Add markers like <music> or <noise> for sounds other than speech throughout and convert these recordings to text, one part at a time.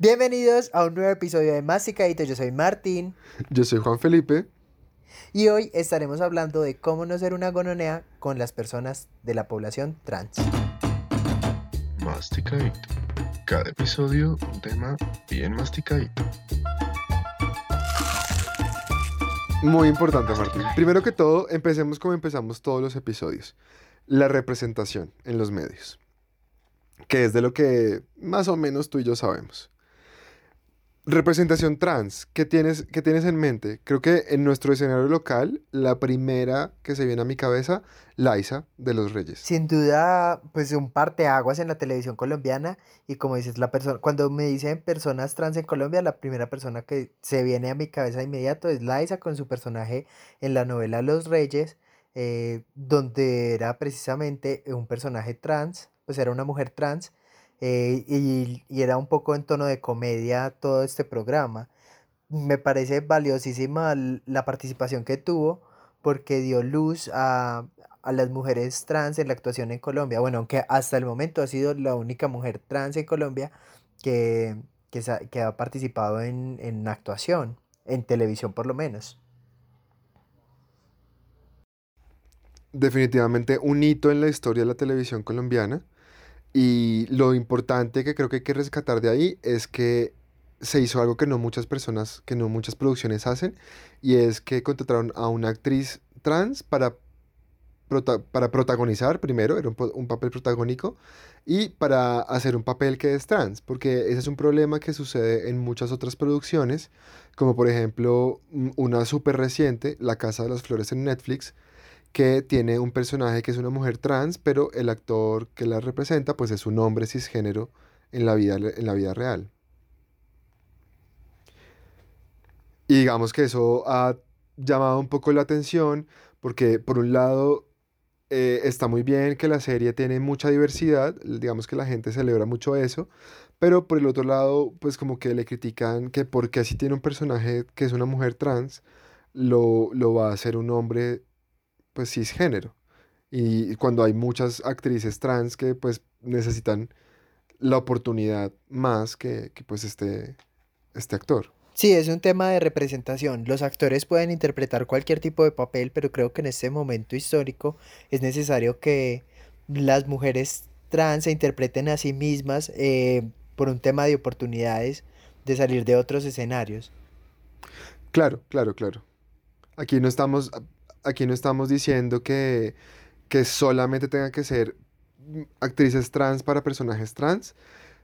Bienvenidos a un nuevo episodio de Masticadito. Yo soy Martín. Yo soy Juan Felipe. Y hoy estaremos hablando de cómo no ser una gononea con las personas de la población trans. Masticadito. Cada episodio un tema bien masticadito. Muy importante, Martín. Primero que todo, empecemos como empezamos todos los episodios. La representación en los medios. Que es de lo que más o menos tú y yo sabemos. Representación trans, ¿qué tienes, ¿qué tienes en mente? Creo que en nuestro escenario local, la primera que se viene a mi cabeza, Laisa de los Reyes. Sin duda, pues un parteaguas en la televisión colombiana y como dices, la persona, cuando me dicen personas trans en Colombia, la primera persona que se viene a mi cabeza de inmediato es Laisa con su personaje en la novela Los Reyes, eh, donde era precisamente un personaje trans, pues era una mujer trans eh, y, era un poco en tono de comedia todo este programa. Me parece valiosísima la participación que tuvo porque dio luz a, las mujeres trans en la actuación en Colombia. Bueno, aunque hasta el momento ha sido la única mujer trans en Colombia que, que, ha participado en, en actuación, en televisión por lo menos. Definitivamente un hito en la historia de la televisión colombiana y lo importante que creo que hay que rescatar de ahí es que se hizo algo que no muchas personas, que no muchas producciones hacen, y es que contrataron a una actriz trans para, para protagonizar primero, era un, papel protagónico, y para hacer un papel que es trans, porque ese es un problema que sucede en muchas otras producciones, como por ejemplo una súper reciente, La Casa de las Flores en Netflix, que tiene un personaje que es una mujer trans, pero el actor que la representa pues es un hombre cisgénero en la vida, en la vida real. Y digamos que eso ha llamado un poco la atención porque por un lado eh, está muy bien que la serie tiene mucha diversidad, digamos que la gente celebra mucho eso, pero por el otro lado pues como que le critican que porque así tiene un personaje que es una mujer trans, lo, lo va a hacer un hombre pues cisgénero. Y cuando hay muchas actrices trans que pues necesitan la oportunidad más que, pues este, este actor. Sí, es un tema de representación. Los actores pueden interpretar cualquier tipo de papel, pero creo que en este momento histórico es necesario que las mujeres trans se interpreten a sí mismas eh, por un tema de oportunidades de salir de otros escenarios. Claro, claro, claro. Aquí no estamos aquí no estamos diciendo que, que solamente tengan que ser actrices trans para personajes trans,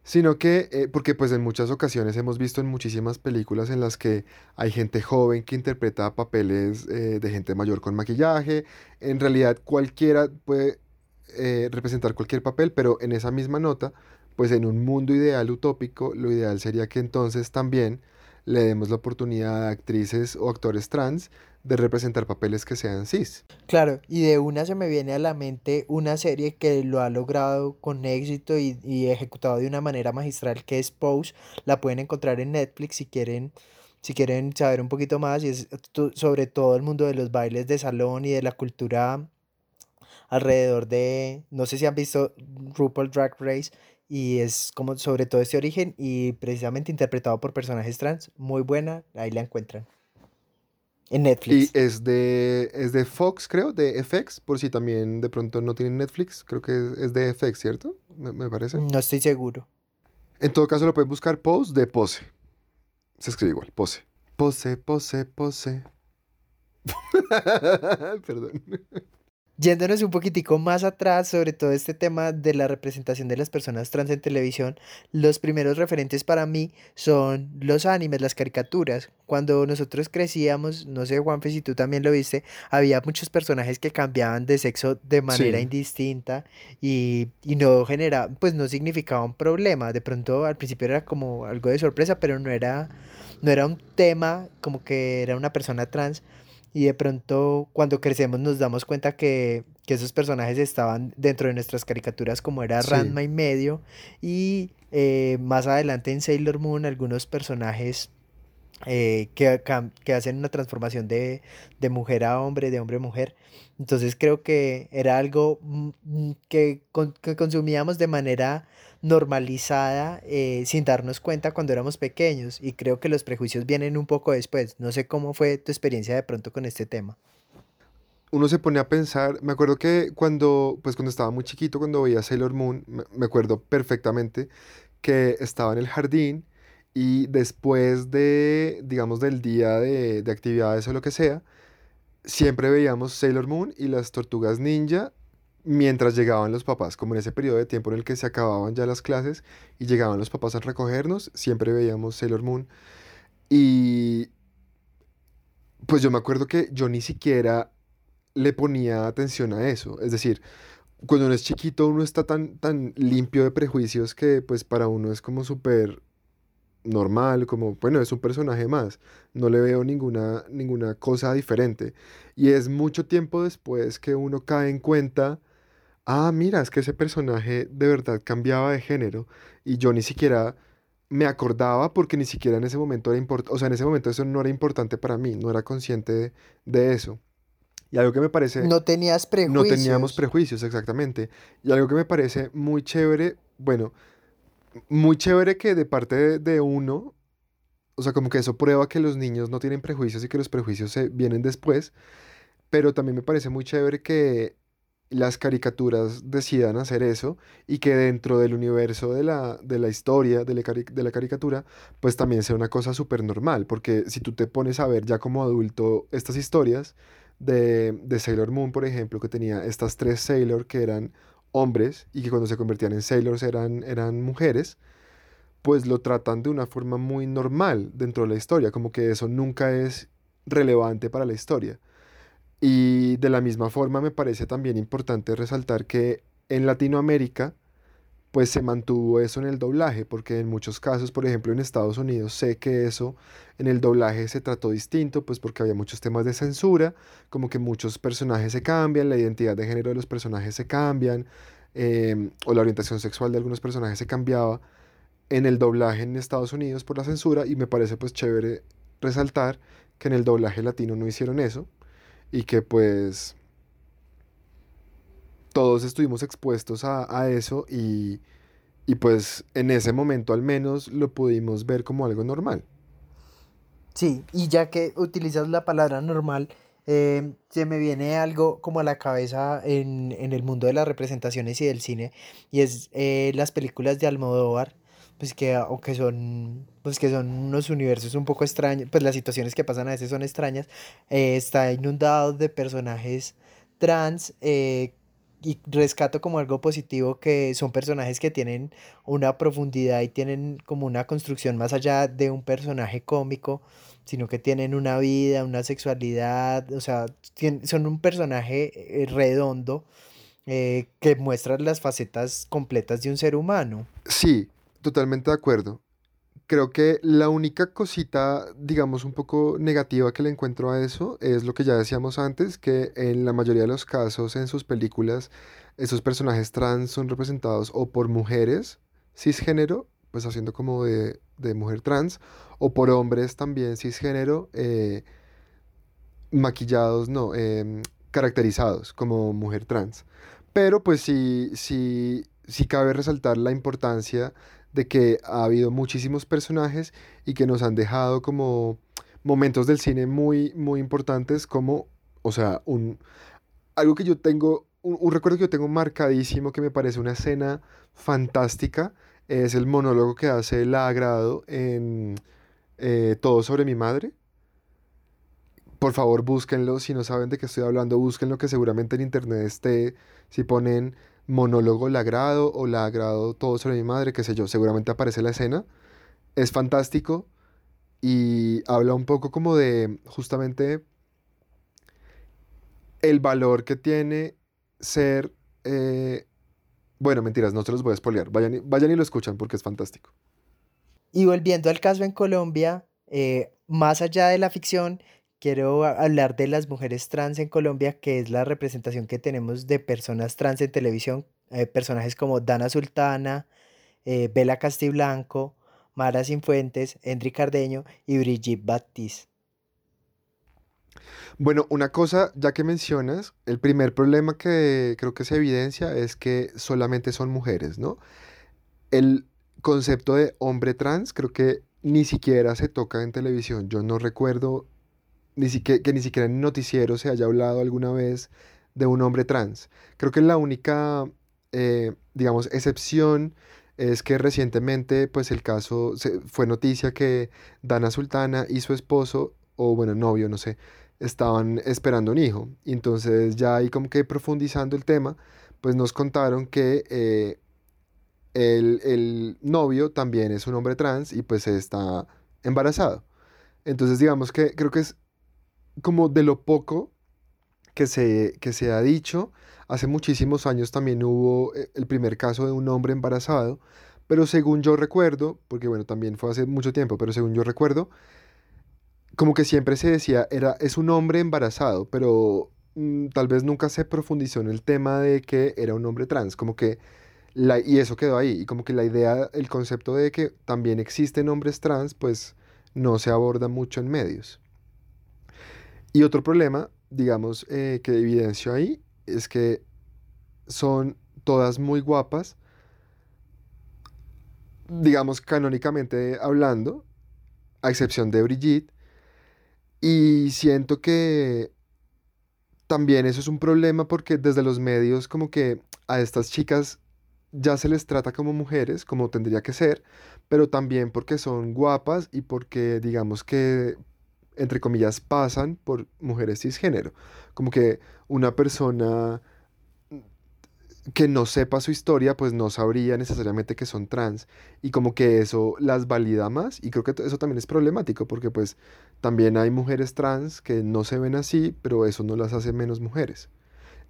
sino que, eh, porque pues en muchas ocasiones hemos visto en muchísimas películas en las que hay gente joven que interpreta papeles eh, de gente mayor con maquillaje, en realidad cualquiera puede eh, representar cualquier papel, pero en esa misma nota, pues en un mundo ideal utópico, lo ideal sería que entonces también le demos la oportunidad a actrices o actores trans de representar papeles que sean cis. Claro, y de una se me viene a la mente una serie que lo ha logrado con éxito y, ejecutado de una manera magistral que es Pose. La pueden encontrar en Netflix si quieren, si quieren saber un poquito más y es sobre todo el mundo de los bailes de salón y de la cultura alrededor de, no sé si han visto RuPaul Drag Race y es como sobre todo este origen y precisamente interpretado por personajes trans, muy buena, ahí la encuentran. En Netflix. Y es de, es de Fox, creo, de FX, por si también de pronto no tienen Netflix. Creo que es de FX, ¿cierto? Me, parece. No estoy seguro. En todo caso lo pueden buscar Pose de Pose. Se escribe igual, Pose. Pose, pose, pose. <laughs> Perdón. Yéndonos un poquitico más atrás sobre todo este tema de la representación de las personas trans en televisión, los primeros referentes para mí son los animes, las caricaturas. Cuando nosotros crecíamos, no sé Juanfe si tú también lo viste, había muchos personajes que cambiaban de sexo de manera indistinta y, y no generaba, pues no significaba un problema. De pronto al principio era como algo de sorpresa, pero no era, no era un tema como que era una persona trans y de pronto cuando crecemos nos damos cuenta que, esos personajes estaban dentro de nuestras caricaturas como era Ranma y medio y eh, más adelante en Sailor Moon algunos personajes eh, que, hacen una transformación de, de mujer a hombre, de hombre a mujer. Entonces creo que era algo mm, mm, que, que consumíamos de manera normalizada eh, sin darnos cuenta cuando éramos pequeños y creo que los prejuicios vienen un poco después. No sé cómo fue tu experiencia de pronto con este tema. Uno se pone a pensar, me acuerdo que cuando, pues cuando estaba muy chiquito, cuando veía Sailor Moon, me acuerdo perfectamente que estaba en el jardín y después de, digamos, del día de, de actividades o lo que sea, siempre veíamos Sailor Moon y las tortugas ninja mientras llegaban los papás, como en ese periodo de tiempo en el que se acababan ya las clases y llegaban los papás a recogernos, siempre veíamos Sailor Moon. Y pues yo me acuerdo que yo ni siquiera le ponía atención a eso. Es decir, cuando uno es chiquito, uno está tan, tan limpio de prejuicios que pues para uno es como súper normal, como, bueno, es un personaje más, no le veo ninguna, ninguna cosa diferente. Y es mucho tiempo después que uno cae en cuenta, ah, mira, es que ese personaje de verdad cambiaba de género y yo ni siquiera me acordaba porque ni siquiera en ese momento era importante, o sea, en ese momento eso no era importante para mí, no era consciente de, de eso. Y algo que me parece, No tenías no teníamos prejuicios. prejuicios exactamente, y algo que me parece muy chévere, bueno, muy chévere que de parte de, uno, o sea, como que eso prueba que los niños no tienen prejuicios y que los prejuicios se vienen después, pero también me parece muy chévere que las caricaturas decidan hacer eso y que dentro del universo de la, de la historia, de la, de la caricatura, pues también sea una cosa súper normal, porque si tú te pones a ver ya como adulto estas historias de, de Sailor Moon, por ejemplo, que tenía estas tres Sailor que eran hombres y que cuando se convertían en Sailors eran, eran mujeres, pues lo tratan de una forma muy normal dentro de la historia, como que eso nunca es relevante para la historia. Y de la misma forma me parece también importante resaltar que en Latinoamérica pues se mantuvo eso en el doblaje, porque en muchos casos, por ejemplo en Estados Unidos, sé que eso en el doblaje se trató distinto, pues porque había muchos temas de censura, como que muchos personajes se cambian, la identidad de género de los personajes se cambian, em, o la orientación sexual de algunos personajes se cambiaba en el doblaje en Estados Unidos por la censura, y me parece pues chévere resaltar que en el doblaje latino no hicieron eso, y que pues todos estuvimos expuestos a, a eso y, y pues en ese momento al menos lo pudimos ver como algo normal. Sí, y ya que utilizas la palabra normal, eh, se me viene algo como a la cabeza en, en el mundo de las representaciones y del cine, y es eh, las películas de Almodóvar, pues que aunque son, pues que son unos universos un poco extraños, pues las situaciones que pasan a veces son extrañas, eh, está inundado de personajes trans, eh, y rescato como algo positivo que son personajes que tienen una profundidad y tienen como una construcción más allá de un personaje cómico sino que tienen una vida, una sexualidad, o sea, son un personaje eh, redondo eh, que muestra las facetas completas de un ser humano. Sí, totalmente de acuerdo. Creo que la única cosita, digamos, un poco negativa que le encuentro a eso es lo que ya decíamos antes, que en la mayoría de los casos en sus películas, esos personajes trans son representados o por mujeres cisgénero, pues haciendo como de, de mujer trans, o por hombres también cisgénero, eh, maquillados, no, em, caracterizados como mujer trans. Pero pues sí, sí, sí cabe resaltar la importancia de que ha habido muchísimos personajes y que nos han dejado como momentos del cine muy, muy importantes como, o sea, un, algo que yo tengo, un, un recuerdo que yo tengo marcadísimo que me parece una escena fantástica, es el monólogo que hace La Agrado en eh, Todo sobre mi madre. Por favor, búsquenlo. Si no saben de qué estoy hablando, búsquenlo, que seguramente en internet esté. Si ponen monólogo Lagrado o Lagrado todo sobre mi madre, qué sé yo, seguramente aparece la escena. Es fantástico y habla un poco como de justamente el valor que tiene ser. eh, bueno, mentiras, no se los voy a spoilear. Vayan, y- vayan y lo escuchan porque es fantástico. Y volviendo al caso en Colombia, eh, más allá de la ficción, quiero hablar de las mujeres trans en Colombia, que es la representación que tenemos de personas trans en televisión, eh, personajes como Dana Sultana, eh, Bella Castiblanco, Mara Sinfuentes, Henry Cardeño y Brigitte Baptiste. Bueno, una cosa, ya que mencionas, el primer problema que creo que se evidencia es que solamente son mujeres, ¿no? El concepto de hombre trans creo que ni siquiera se toca en televisión. Yo no recuerdo ni siquiera, que ni siquiera en noticiero se haya hablado alguna vez de un hombre trans. Creo que la única, eh, digamos, excepción es que recientemente, pues el caso fue noticia que Dana Sultana y su esposo, o bueno, novio, no sé, estaban esperando un hijo. Entonces ya ahí como que profundizando el tema, pues nos contaron que eh, el, el, novio también es un hombre trans y pues está embarazado. Entonces digamos que creo que es como de lo poco que se, que se ha dicho. Hace muchísimos años también hubo eh, el primer caso de un hombre embarazado, pero según yo recuerdo, porque bueno, también fue hace mucho tiempo, pero según yo recuerdo, como que siempre se decía, era, es un hombre embarazado, pero mm, tal vez nunca se profundizó en el tema de que era un hombre trans, como que, la, y eso quedó ahí, y como que la idea, el concepto de que también existen hombres trans, pues no se aborda mucho en medios. Y otro problema, digamos, eh, que evidencio ahí, es que son todas muy guapas, digamos, canónicamente hablando, a excepción de Brigitte, y siento que también eso es un problema porque desde los medios como que a estas chicas ya se les trata como mujeres, como tendría que ser, pero también porque son guapas y porque digamos que, entre comillas, pasan por mujeres cisgénero. Como que una persona que no sepa su historia, pues no sabría necesariamente que son trans. Y como que eso las valida más. Y creo que eso también es problemático, porque pues también hay mujeres trans que no se ven así, pero eso no las hace menos mujeres.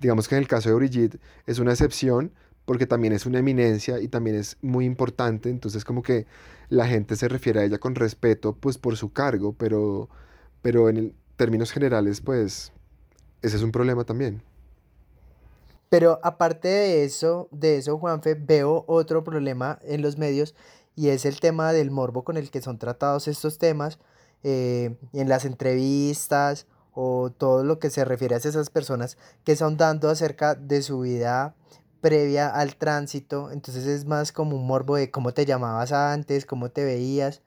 Digamos que en el caso de Brigitte es una excepción, porque también es una eminencia y también es muy importante. Entonces como que la gente se refiere a ella con respeto, pues por su cargo, pero, pero en términos generales, pues ese es un problema también. Pero aparte de eso, de eso, Juanfe, veo otro problema en los medios y es el tema del morbo con el que son tratados estos temas eh, en las entrevistas o todo lo que se refiere a esas personas que están dando acerca de su vida previa al tránsito. Entonces es más como un morbo de cómo te llamabas antes, cómo te veías.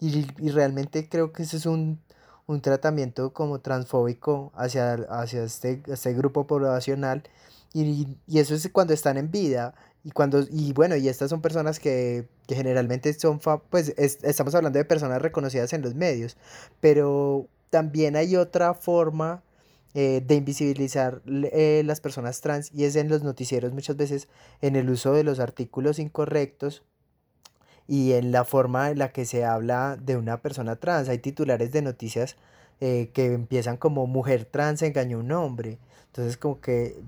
Y, y realmente creo que eso es un, un tratamiento como transfóbico hacia, hacia este, este grupo poblacional y, y eso es cuando están en vida. Y cuando, y bueno, y estas son personas que, que generalmente son, pues estamos hablando de personas reconocidas en los medios, pero también hay otra forma eh, de invisibilizar eh, las personas trans y es en los noticieros muchas veces en el uso de los artículos incorrectos y en la forma en la que se habla de una persona trans. Hay titulares de noticias eh, que empiezan como mujer trans engañó a un hombre. Entonces como que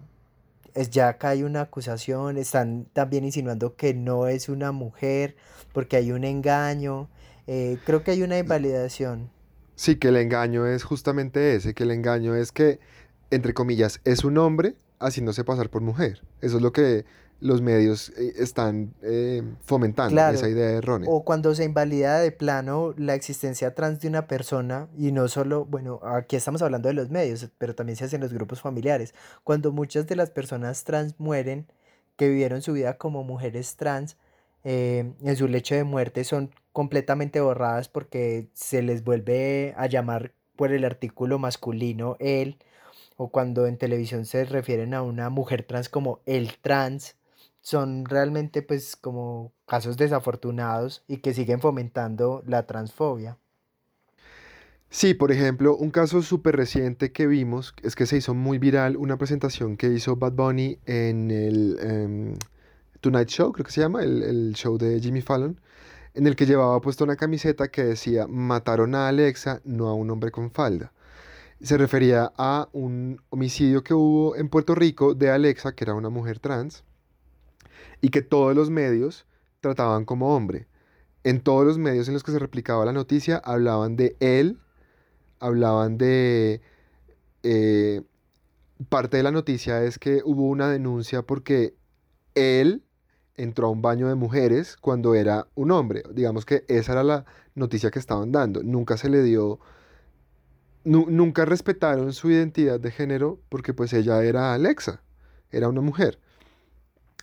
es ya acá hay una acusación, están también insinuando que no es una mujer porque hay un engaño, eh, creo que hay una invalidación. Sí, que el engaño es justamente ese, que el engaño es que, entre comillas, es un hombre haciéndose pasar por mujer. Eso es lo que los medios eh, están eh, fomentando esa idea errónea. O cuando se invalida de plano la existencia trans de una persona, y no solo, bueno, aquí estamos hablando de los medios, pero también se hace en los grupos familiares. Cuando muchas de las personas trans mueren, que vivieron su vida como mujeres trans, eh, en su lecho de muerte son completamente borradas porque se les vuelve a llamar por el artículo masculino él, o cuando en televisión se refieren a una mujer trans como el trans son realmente pues como casos desafortunados y que siguen fomentando la transfobia. Sí, por ejemplo, un caso súper reciente que vimos es que se hizo muy viral una presentación que hizo Bad Bunny en el em, Tonight Show, creo que se llama, el, el, show de Jimmy Fallon, en el que llevaba puesto una camiseta que decía mataron a Alexa, no a un hombre con falda. Se refería a un homicidio que hubo en Puerto Rico de Alexa, que era una mujer trans, y que todos los medios trataban como hombre. En todos los medios en los que se replicaba la noticia hablaban de él, hablaban de... Eh, parte de la noticia es que hubo una denuncia porque él entró a un baño de mujeres cuando era un hombre. Digamos que esa era la noticia que estaban dando. Nunca se le dio, nunca respetaron su identidad de género porque pues ella era Alexa, era una mujer.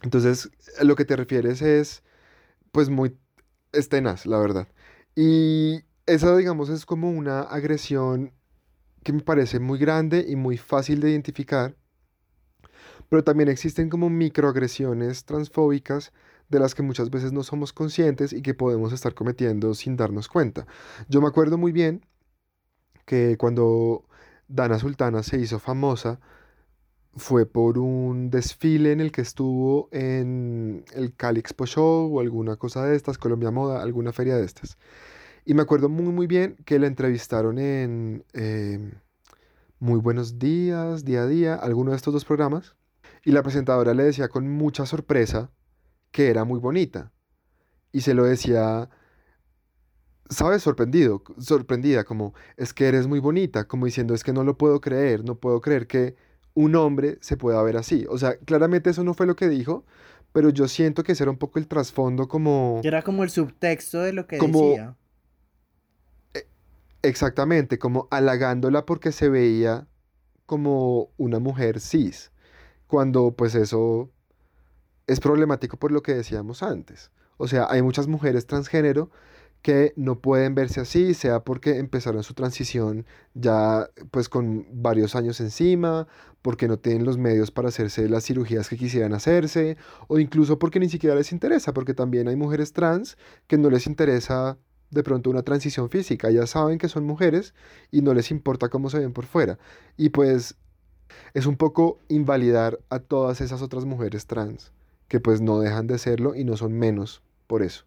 Entonces, a lo que te refieres es pues muy estenas, la verdad. Y esa, digamos, es como una agresión que me parece muy grande y muy fácil de identificar pero también existen como microagresiones transfóbicas de las que muchas veces no somos conscientes y que podemos estar cometiendo sin darnos cuenta. Yo me acuerdo muy bien que cuando Dana Sultana se hizo famosa, fue por un desfile en el que estuvo en el Cali Expo Show o alguna cosa de estas, Colombia Moda, alguna feria de estas. Y me acuerdo muy muy bien que la entrevistaron en eh, Muy Buenos Días, Día a Día, alguno de estos dos programas. Y la presentadora le decía con mucha sorpresa que era muy bonita. Y se lo decía, ¿sabes? Sorprendido, sorprendida, como, es que eres muy bonita, como diciendo, es que no lo puedo creer, no puedo creer que un hombre se pueda ver así. O sea, claramente eso no fue lo que dijo, pero yo siento que ese era un poco el trasfondo como... Era como el subtexto de lo que decía. E, exactamente, como halagándola porque se veía como una mujer cis cuando pues eso es problemático por lo que decíamos antes. O sea, hay muchas mujeres transgénero que no pueden verse así, sea porque empezaron su transición ya pues con varios años encima, porque no tienen los medios para hacerse las cirugías que quisieran hacerse, o incluso porque ni siquiera les interesa, porque también hay mujeres trans que no les interesa de pronto una transición física, ya saben que son mujeres y no les importa cómo se ven por fuera. Y pues es un poco invalidar a todas esas otras mujeres trans, que pues no dejan de serlo y no son menos por eso.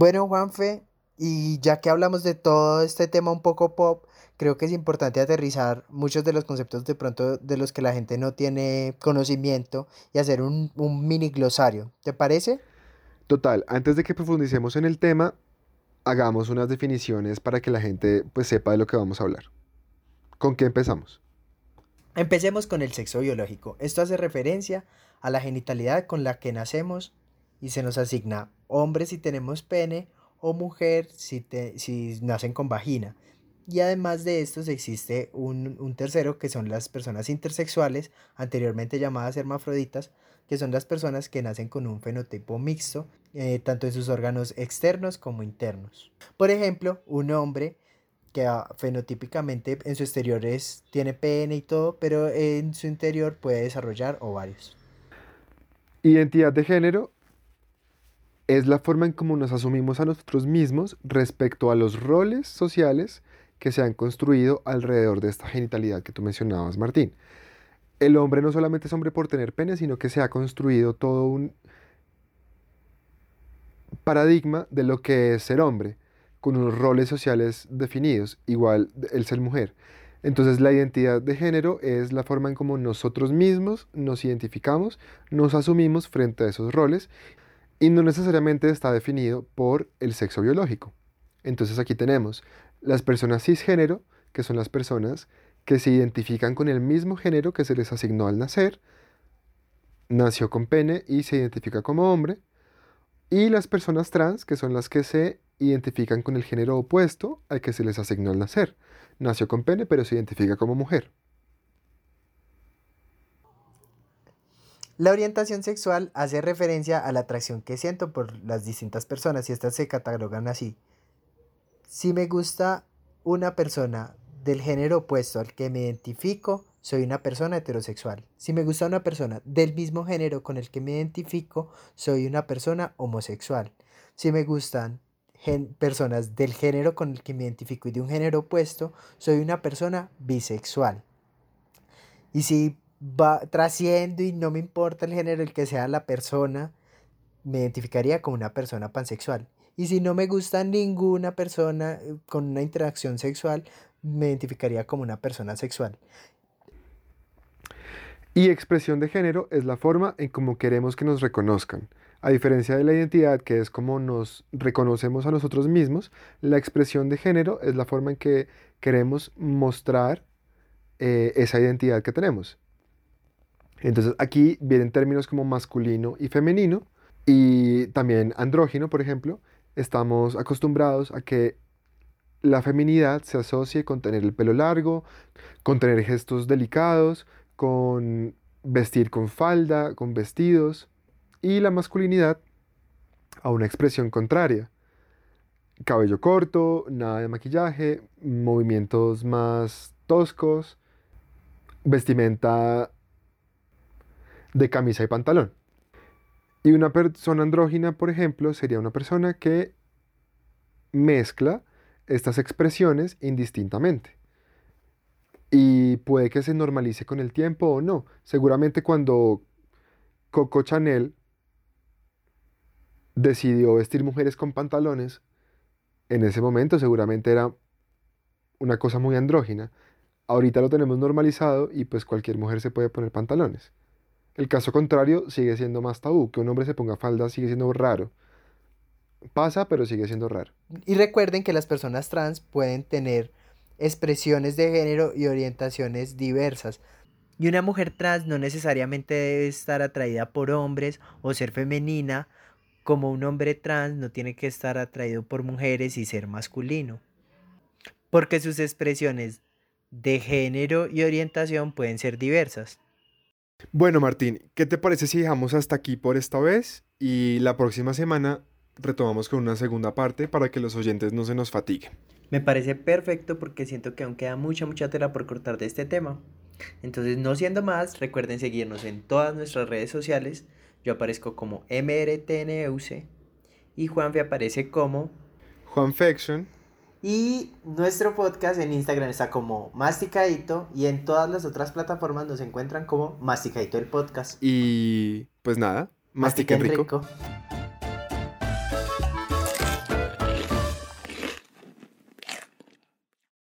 Bueno, Juanfe, y ya que hablamos de todo este tema un poco pop, creo que es importante aterrizar muchos de los conceptos de pronto de los que la gente no tiene conocimiento y hacer un, un mini glosario. ¿Te parece? Total, antes de que profundicemos en el tema, hagamos unas definiciones para que la gente pues sepa de lo que vamos a hablar. ¿Con qué empezamos? Empecemos con el sexo biológico. Esto hace referencia a la genitalidad con la que nacemos y se nos asigna hombre si tenemos pene o mujer si, si nacen con vagina. Y además de estos existe un, un tercero que son las personas intersexuales, anteriormente llamadas hermafroditas, que son las personas que nacen con un fenotipo mixto, eh, tanto en sus órganos externos como internos. Por ejemplo, un hombre que ah, fenotípicamente en su exterior es, tiene pene y todo, pero en su interior puede desarrollar ovarios. Identidad de género es la forma en cómo nos asumimos a nosotros mismos respecto a los roles sociales que se han construido alrededor de esta genitalidad que tú mencionabas, Martín el hombre no solamente es hombre por tener pene, sino que se ha construido todo un paradigma de lo que es ser hombre, con unos roles sociales definidos, igual el ser mujer. Entonces la identidad de género es la forma en cómo nosotros mismos nos identificamos, nos asumimos frente a esos roles y no necesariamente está definido por el sexo biológico. Entonces aquí tenemos las personas cisgénero, que son las personas que se identifican con el mismo género que se les asignó al nacer, nació con pene y se identifica como hombre, y las personas trans, que son las que se identifican con el género opuesto al que se les asignó al nacer, nació con pene pero se identifica como mujer. La orientación sexual hace referencia a la atracción que siento por las distintas personas y estas se catalogan así. Si me gusta una persona del género opuesto al que me identifico, soy una persona heterosexual. Si me gusta una persona del mismo género con el que me identifico, soy una persona homosexual. Si me gustan personas del género con el que me identifico y de un género opuesto, soy una persona bisexual. Y si va trasciendo y no me importa el género el que sea la persona, me identificaría como una persona pansexual. Y si no me gusta ninguna persona eh, con una interacción sexual, me identificaría como una persona sexual. Y expresión de género es la forma en cómo queremos que nos reconozcan. A diferencia de la identidad, que es como nos reconocemos a nosotros mismos, la expresión de género es la forma en que queremos mostrar eh, esa identidad que tenemos. Entonces aquí vienen términos como masculino y femenino y también andrógino, por ejemplo. Estamos acostumbrados a que la feminidad se asocie con tener el pelo largo, con tener gestos delicados, con vestir con falda, con vestidos, y la masculinidad a una expresión contraria. Cabello corto, nada de maquillaje, movimientos más toscos, vestimenta de camisa y pantalón. Y una persona andrógina, por ejemplo, sería una persona que mezcla estas expresiones indistintamente. Y puede que se normalice con el tiempo o no. Seguramente cuando Coco Chanel decidió vestir mujeres con pantalones, en ese momento seguramente era una cosa muy andrógina. Ahorita lo tenemos normalizado y pues cualquier mujer se puede poner pantalones. El caso contrario sigue siendo más tabú, que un hombre se ponga falda sigue siendo raro. Pasa, pero sigue siendo raro. Y recuerden que las personas trans pueden tener expresiones de género y orientaciones diversas. Y una mujer trans no necesariamente debe estar atraída por hombres o ser femenina, como un hombre trans no tiene que estar atraído por mujeres y ser masculino. Porque sus expresiones de género y orientación pueden ser diversas. Bueno, Martín, ¿qué te parece si dejamos hasta aquí por esta vez y la próxima semana retomamos con una segunda parte para que los oyentes no se nos fatiguen? Me parece perfecto porque siento que aún queda mucha, mucha tela por cortar de este tema. Entonces, no siendo más, recuerden seguirnos en todas nuestras redes sociales. Yo aparezco como MRTNUC y Juanfe aparece como Juanfection. Y nuestro podcast en Instagram está como Masticadito y en todas las otras plataformas nos encuentran como Masticadito el podcast. Y pues nada, mastiquen rico. rico.